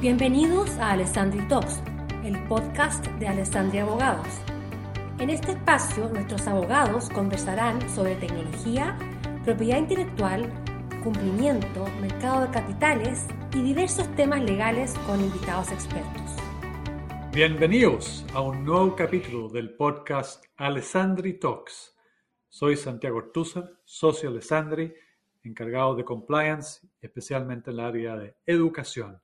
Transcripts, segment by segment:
Bienvenidos a Alessandri Talks, el podcast de Alessandri Abogados. En este espacio, nuestros abogados conversarán sobre tecnología, propiedad intelectual, cumplimiento, mercado de capitales y diversos temas legales con invitados expertos. Bienvenidos a un nuevo capítulo del podcast Alessandri Talks. Soy Santiago Ortúzar, socio Alessandri, encargado de compliance, especialmente en el área de educación.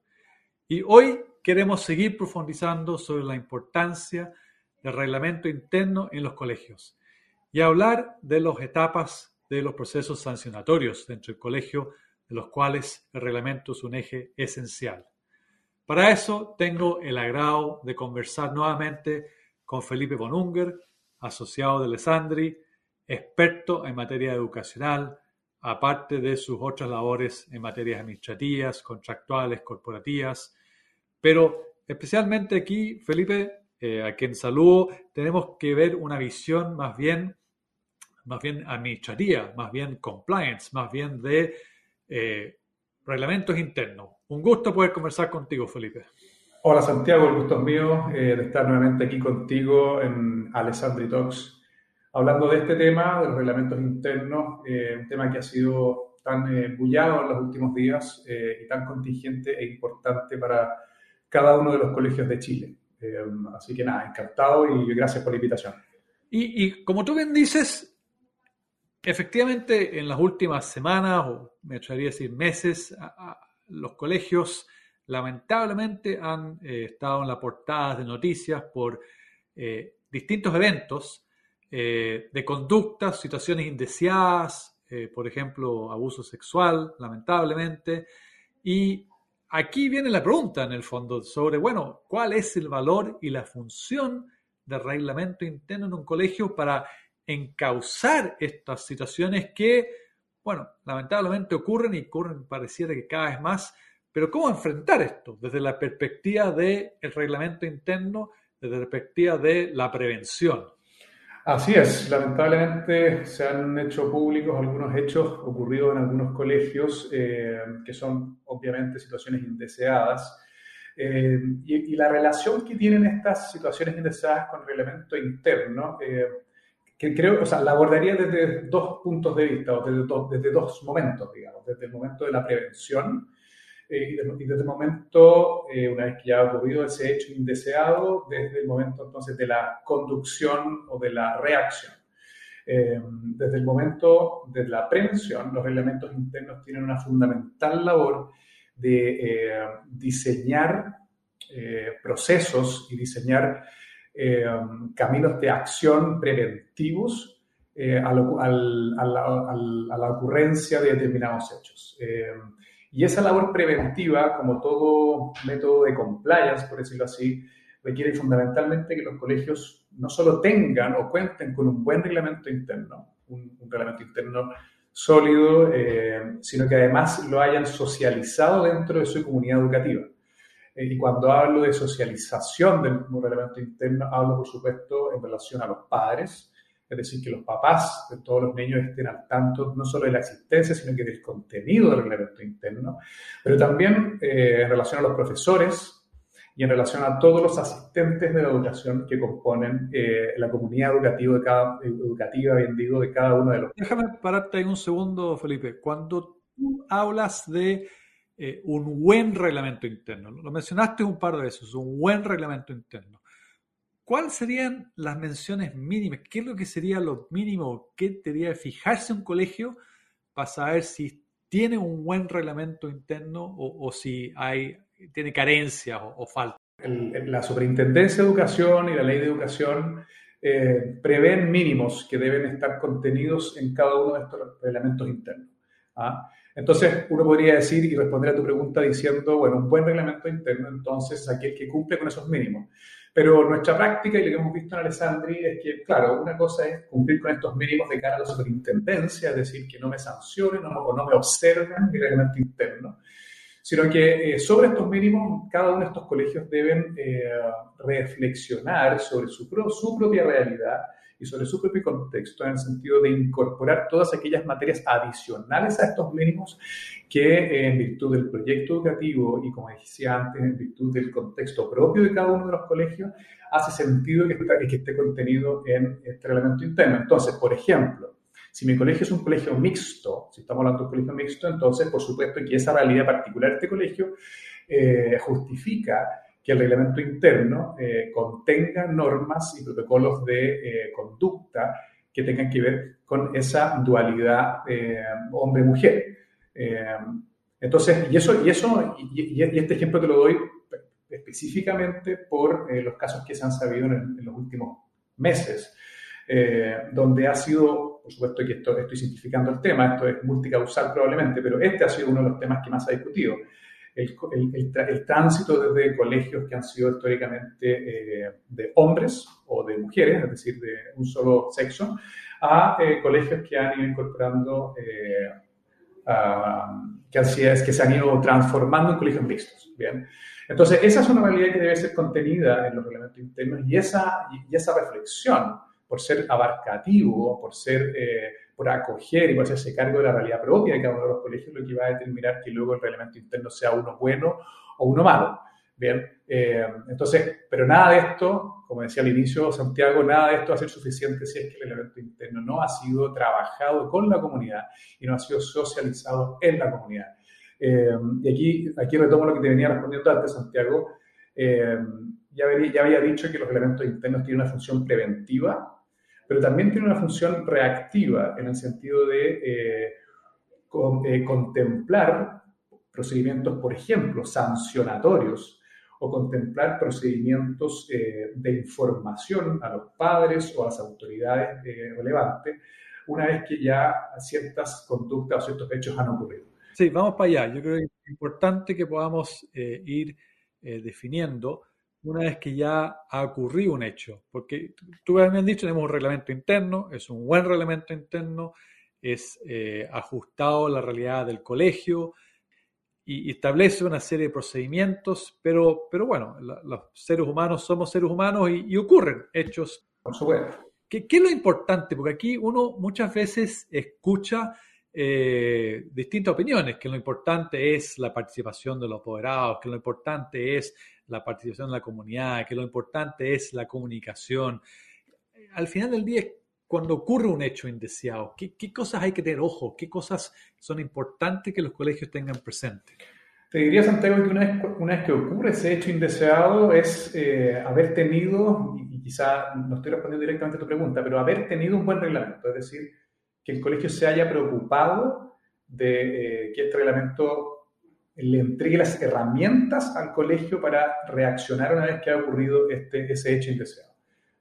Y hoy queremos seguir profundizando sobre la importancia del reglamento interno en los colegios y hablar de las etapas de los procesos sancionatorios dentro del colegio, de los cuales el reglamento es un eje esencial. Para eso tengo el agrado de conversar nuevamente con Felipe Bonunger, asociado de Alessandri, experto en materia educacional, aparte de sus otras labores en materias administrativas, contractuales, corporativas. Pero especialmente aquí, Felipe, eh, a quien saludo, tenemos que ver una visión más bien, más bien administrativa, más bien compliance, más bien de eh, reglamentos internos. Un gusto poder conversar contigo, Felipe. Hola Santiago, el gusto es mío eh, de estar nuevamente aquí contigo en Alessandri Talks hablando de este tema, de los reglamentos internos, eh, un tema que ha sido tan eh, bullado en los últimos días eh, y tan contingente e importante para cada uno de los colegios de Chile. así que nada, encantado y gracias por la invitación. Y, como tú bien dices, efectivamente en las últimas semanas, o me atrevería a decir meses, los colegios lamentablemente han estado en la portada de noticias por distintos eventos eh, de conductas, situaciones indeseadas, eh, por ejemplo, abuso sexual, lamentablemente. Y aquí viene la pregunta, en el fondo, sobre, bueno, ¿cuál es el valor y la función del reglamento interno en un colegio para encauzar estas situaciones que, bueno, lamentablemente ocurren y ocurren pareciera que cada vez más, pero ¿cómo enfrentar esto desde la perspectiva del reglamento interno, desde la perspectiva de la prevención? Así es, lamentablemente se han hecho públicos algunos hechos ocurridos en algunos colegios eh, que son obviamente situaciones indeseadas. Eh, y, la relación que tienen estas situaciones indeseadas con el reglamento interno, eh, que creo, o sea, la abordaría desde dos puntos de vista, o desde, desde dos momentos, digamos, desde el momento de la prevención eh, y, desde el momento, eh, una vez que ya ha ocurrido ese hecho indeseado, desde el momento entonces de la conducción o de la reacción. Eh, desde el momento de la prevención, los reglamentos internos tienen una fundamental labor de diseñar procesos y diseñar caminos de acción preventivos a, la, ocurrencia de determinados hechos. Y esa labor preventiva, como todo método de compliance, por decirlo así, requiere fundamentalmente que los colegios no solo tengan o cuenten con un buen reglamento interno, un, reglamento interno sólido, eh, sino que además lo hayan socializado dentro de su comunidad educativa. Eh, y cuando hablo de socialización del reglamento interno, hablo, por supuesto, en relación a los padres, es decir, que los papás de todos los niños estén al tanto no solo de la existencia, sino que del contenido del reglamento interno, pero también eh, en relación a los profesores y en relación a todos los asistentes de la educación que componen eh, la comunidad educativa, educativa, bien digo, de cada uno de los... Déjame pararte ahí un segundo, Felipe. Cuando tú hablas de eh, un buen reglamento interno, lo mencionaste un par de veces, un buen reglamento interno. ¿Cuáles serían las menciones mínimas? ¿Qué es lo que sería lo mínimo que debería fijarse un colegio para saber si tiene un buen reglamento interno o, si tiene carencias o, falta? la Superintendencia de Educación y la Ley de Educación eh, prevén mínimos que deben estar contenidos en cada uno de estos reglamentos internos. ¿ah? Entonces, uno podría decir y responder a tu pregunta diciendo, bueno, un buen reglamento interno, entonces aquel que cumple con esos mínimos. Pero nuestra práctica y lo que hemos visto en Alessandri es que, claro, una cosa es cumplir con estos mínimos de cara a la superintendencia, es decir, que no me sancionen o no me observen mi reglamento interno, sino que eh, sobre estos mínimos cada uno de estos colegios deben eh, reflexionar sobre su, su propia realidad y sobre su propio contexto en el sentido de incorporar todas aquellas materias adicionales a estos mínimos que eh, en virtud del proyecto educativo y como decía antes, en virtud del contexto propio de cada uno de los colegios, hace sentido que, que esté contenido en este reglamento interno. Entonces, por ejemplo, si mi colegio es un colegio mixto, si estamos hablando de un colegio mixto, entonces por supuesto que esa realidad particular de este colegio eh, justifica que el reglamento interno eh, contenga normas y protocolos de eh, conducta que tengan que ver con esa dualidad hombre-mujer. entonces, y eso, y eso, y, este ejemplo te lo doy específicamente por los casos que se han sabido en, en los últimos meses. donde ha sido por supuesto que esto, estoy simplificando el tema, esto es multicausal probablemente, pero este ha sido uno de los temas que más ha discutido. El, el, tránsito desde colegios que han sido históricamente eh, de hombres o de mujeres, es decir, de un solo sexo, a eh, colegios que han ido incorporando, eh, que, así es, que se han ido transformando en colegios mixtos. Bien. Entonces, esa es una realidad que debe ser contenida en los reglamentos internos y esa, y esa reflexión por ser abarcativo, por ser, eh, por acoger y por hacerse cargo de la realidad propia de cada uno de los colegios, lo que va a determinar que luego el reglamento interno sea uno bueno o uno malo. Bien, eh, entonces, pero nada de esto, como decía al inicio Santiago, nada de esto va a ser suficiente si es que el reglamento interno no ha sido trabajado con la comunidad y no ha sido socializado en la comunidad. Eh, y aquí, aquí retomo lo que te venía respondiendo antes, Santiago. ya, había, ya había dicho que los elementos internos tienen una función preventiva pero también tiene una función reactiva en el sentido de eh, eh, contemplar procedimientos, por ejemplo, sancionatorios o contemplar procedimientos eh, de información a los padres o a las autoridades relevantes una vez que ya ciertas conductas o ciertos hechos han ocurrido. Sí, vamos para allá. Yo creo que es importante que podamos ir definiendo una vez que ya ha ocurrido un hecho. Porque tú me has dicho, tenemos un reglamento interno, es un buen reglamento interno, es eh, ajustado a la realidad del colegio y, establece una serie de procedimientos, pero, pero bueno, los seres humanos somos seres humanos y, ocurren hechos. Por supuesto. ¿Qué, ¿Qué, es lo importante? Porque aquí uno muchas veces escucha eh, distintas opiniones, que lo importante es la participación de los apoderados, que lo importante es la participación de la comunidad, que lo importante es la comunicación. Al final del día, cuando ocurre un hecho indeseado, ¿qué, cosas hay que tener ojo? ¿Qué cosas son importantes que los colegios tengan presente? Te diría, Santiago, que una vez, una vez que ocurre ese hecho indeseado es eh, haber tenido, y, quizá no estoy respondiendo directamente a tu pregunta, pero haber tenido un buen reglamento, es decir, que el colegio se haya preocupado de eh, que este reglamento le entregue las herramientas al colegio para reaccionar una vez que ha ocurrido este, ese hecho indeseado.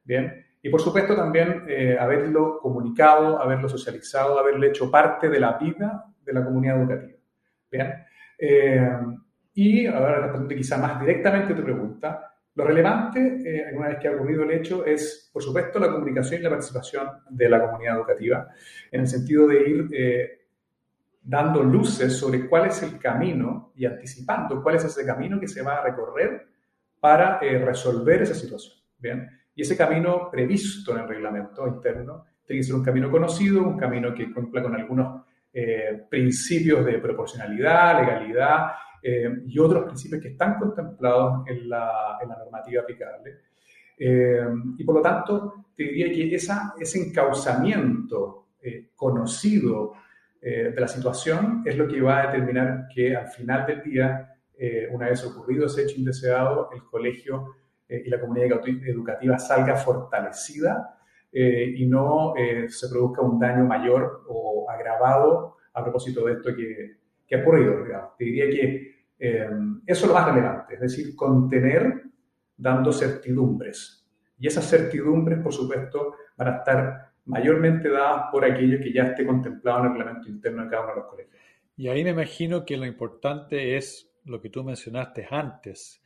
Bien, y por supuesto también eh, haberlo comunicado, haberlo socializado, haberlo hecho parte de la vida de la comunidad educativa. Bien, eh, y ahora respondiendo quizá más directamente tu pregunta, lo relevante, eh, una vez que ha ocurrido el hecho, es, por supuesto, la comunicación y la participación de la comunidad educativa, en el sentido de ir eh, dando luces sobre cuál es el camino y anticipando cuál es ese camino que se va a recorrer para eh, resolver esa situación. ¿bien? Y ese camino previsto en el reglamento interno tiene que ser un camino conocido, un camino que cumpla con algunos principios de proporcionalidad, legalidad eh, y otros principios que están contemplados en la, en la normativa aplicable. Eh, y por lo tanto, te diría que esa, ese encauzamiento eh, conocido de la situación es lo que va a determinar que al final del día, una vez ocurrido ese hecho indeseado, el colegio y la comunidad educativa salga fortalecida y no se produzca un daño mayor o agravado a propósito de esto que, que ha ocurrido. Te diría que eh, eso es lo más relevante, es decir, contener dando certidumbres. Y esas certidumbres, por supuesto, van a estar mayormente dadas por aquello que ya esté contemplado en el reglamento interno de cada uno de los colegios. Y ahí me imagino que lo importante es lo que tú mencionaste antes,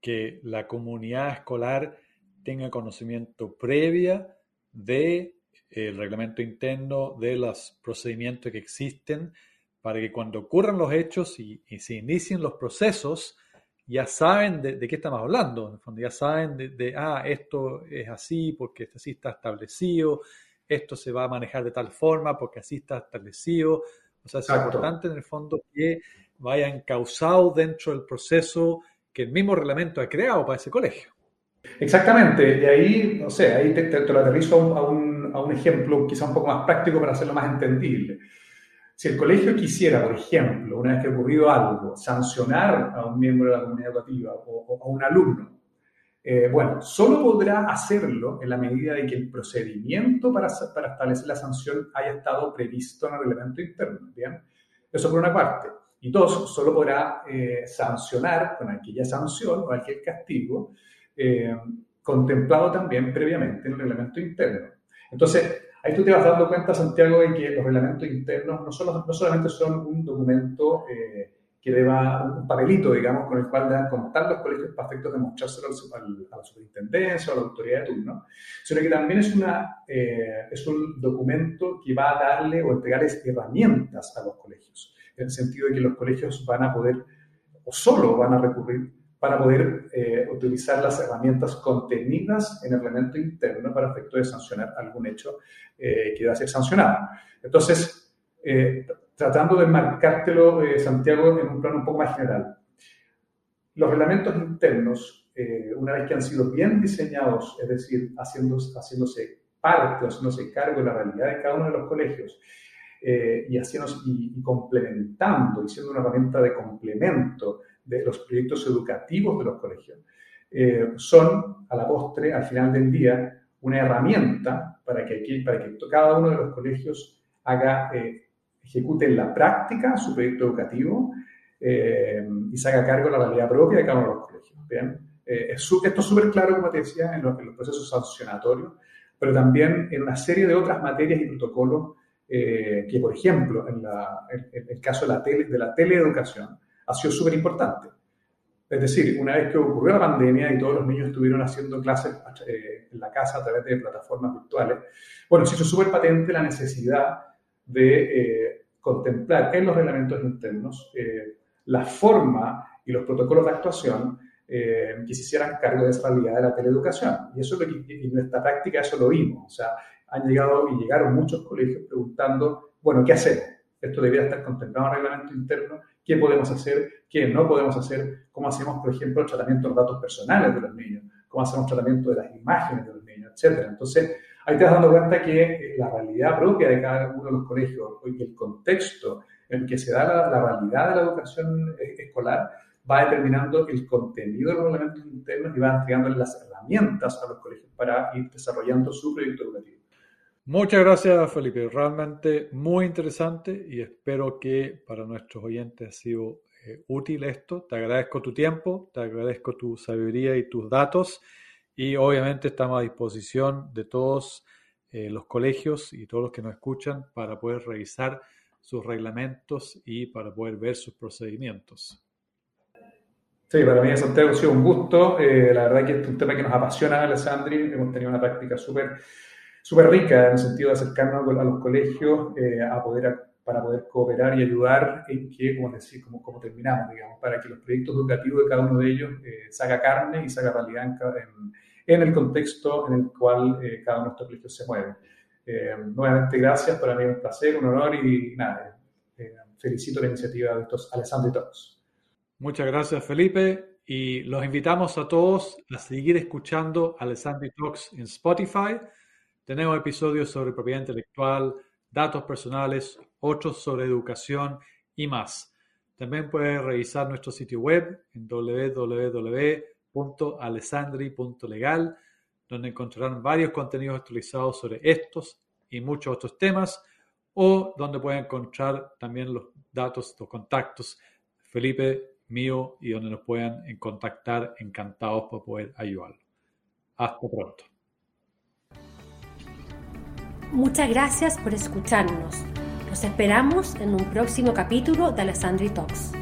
que la comunidad escolar tenga conocimiento previa de el reglamento interno, de los procedimientos que existen para que cuando ocurran los hechos y, se inicien los procesos, ya saben de, qué estamos hablando, ya saben de, ah, esto es así porque así está establecido, esto se va a manejar de tal forma porque así está establecido. O sea, es importante en el fondo que vayan causados dentro del proceso que el mismo reglamento ha creado para ese colegio. Exactamente, y ahí, no sé, ahí te, lo aterrizo a un, a un, ejemplo quizá un poco más práctico para hacerlo más entendible. Si el colegio quisiera, por ejemplo, una vez que ha ocurrido algo, sancionar a un miembro de la comunidad educativa o, a un alumno, eh, bueno, solo podrá hacerlo en la medida de que el procedimiento para, para establecer la sanción haya estado previsto en el reglamento interno. ¿bien? Eso por una parte. Y dos, solo podrá eh, sancionar con aquella sanción o aquel castigo eh, contemplado también previamente en el reglamento interno. Entonces, ahí tú te vas dando cuenta, Santiago, de que los reglamentos internos no, solo, no solamente son un documento eh, que deba, un papelito, digamos, con el cual deban contar los colegios para efectos de mostrárselo a la superintendencia o a la autoridad de turno, sino que también es, una, eh, es un documento que va a darle o entregarles herramientas a los colegios, en el sentido de que los colegios van a poder o solo van a recurrir para poder eh, utilizar las herramientas contenidas en el reglamento interno para efecto de sancionar algún hecho eh, que deba ser sancionado. Entonces, eh, tratando de marcártelo, Santiago, en un plano un poco más general, los reglamentos internos, una vez que han sido bien diseñados, es decir, haciéndose, haciéndose parte, haciéndose cargo de la realidad de cada uno de los colegios, y, haciéndose, y, y complementando y siendo una herramienta de complemento de los proyectos educativos de los colegios, eh, son, a la postre, al final del día, una herramienta para que, para que cada uno de los colegios haga, eh, ejecute en la práctica su proyecto educativo eh, y se haga cargo de la realidad propia de cada uno de los colegios. ¿bien? esto es súper claro, como te decía, en los, procesos sancionatorios, pero también en una serie de otras materias y protocolos que, por ejemplo, en, el caso de la, tele, de la teleeducación, ha sido súper importante. Es decir, una vez que ocurrió la pandemia y todos los niños estuvieron haciendo clases eh, en la casa a través de plataformas virtuales, bueno, se hizo súper patente la necesidad de eh, contemplar en los reglamentos internos eh, la forma y los protocolos de actuación que se hicieran cargo de esa realidad de la teleeducación. Y eso es lo que, en nuestra práctica eso lo vimos. O sea, han llegado y llegaron muchos colegios preguntando, bueno, ¿qué hacemos? Esto debería estar contemplado en el reglamento interno qué podemos hacer, qué no podemos hacer, cómo hacemos, por ejemplo, el tratamiento de los datos personales de los niños, cómo hacemos tratamiento de las imágenes de los niños, etc. Entonces, ahí te vas dando cuenta que eh, la realidad propia de cada uno de los colegios y el contexto en que se da la, realidad de la educación eh, escolar va determinando el contenido de los elementos internos y va entregando las herramientas a los colegios para ir desarrollando su proyecto educativo. Muchas gracias, Felipe. Realmente muy interesante y espero que para nuestros oyentes ha sido eh, útil esto. Te agradezco tu tiempo, te agradezco tu sabiduría y tus datos y obviamente estamos a disposición de todos eh, los colegios y todos los que nos escuchan para poder revisar sus reglamentos y para poder ver sus procedimientos. Sí, para mí, Santiago, ha sido un gusto. Eh, la verdad que es un tema que nos apasiona, Alessandri. Hemos tenido una práctica súper súper rica en el sentido de acercarnos a los colegios eh, a poder, para poder cooperar y ayudar en que, como, decir, como, como terminamos, digamos, para que los proyectos educativos de cada uno de ellos eh, carne y saca realidad en, en, el contexto en el cual eh, cada uno de estos colegios se mueve. nuevamente, gracias, para mí es un placer, un honor y nada, felicito la iniciativa de estos Alessandro y todos. Muchas gracias, Felipe. Y los invitamos a todos a seguir escuchando Alessandri Talks en Spotify tenemos episodios sobre propiedad intelectual, datos personales, otros sobre educación y más. También puedes revisar nuestro sitio web en www.alessandri.legal, donde encontrarán varios contenidos actualizados sobre estos y muchos otros temas, o donde pueden encontrar también los datos, los contactos Felipe, mío, y donde nos puedan contactar, encantados por poder ayudarlo. Hasta pronto. Muchas gracias por escucharnos. Los esperamos en un próximo capítulo de Alessandri Talks.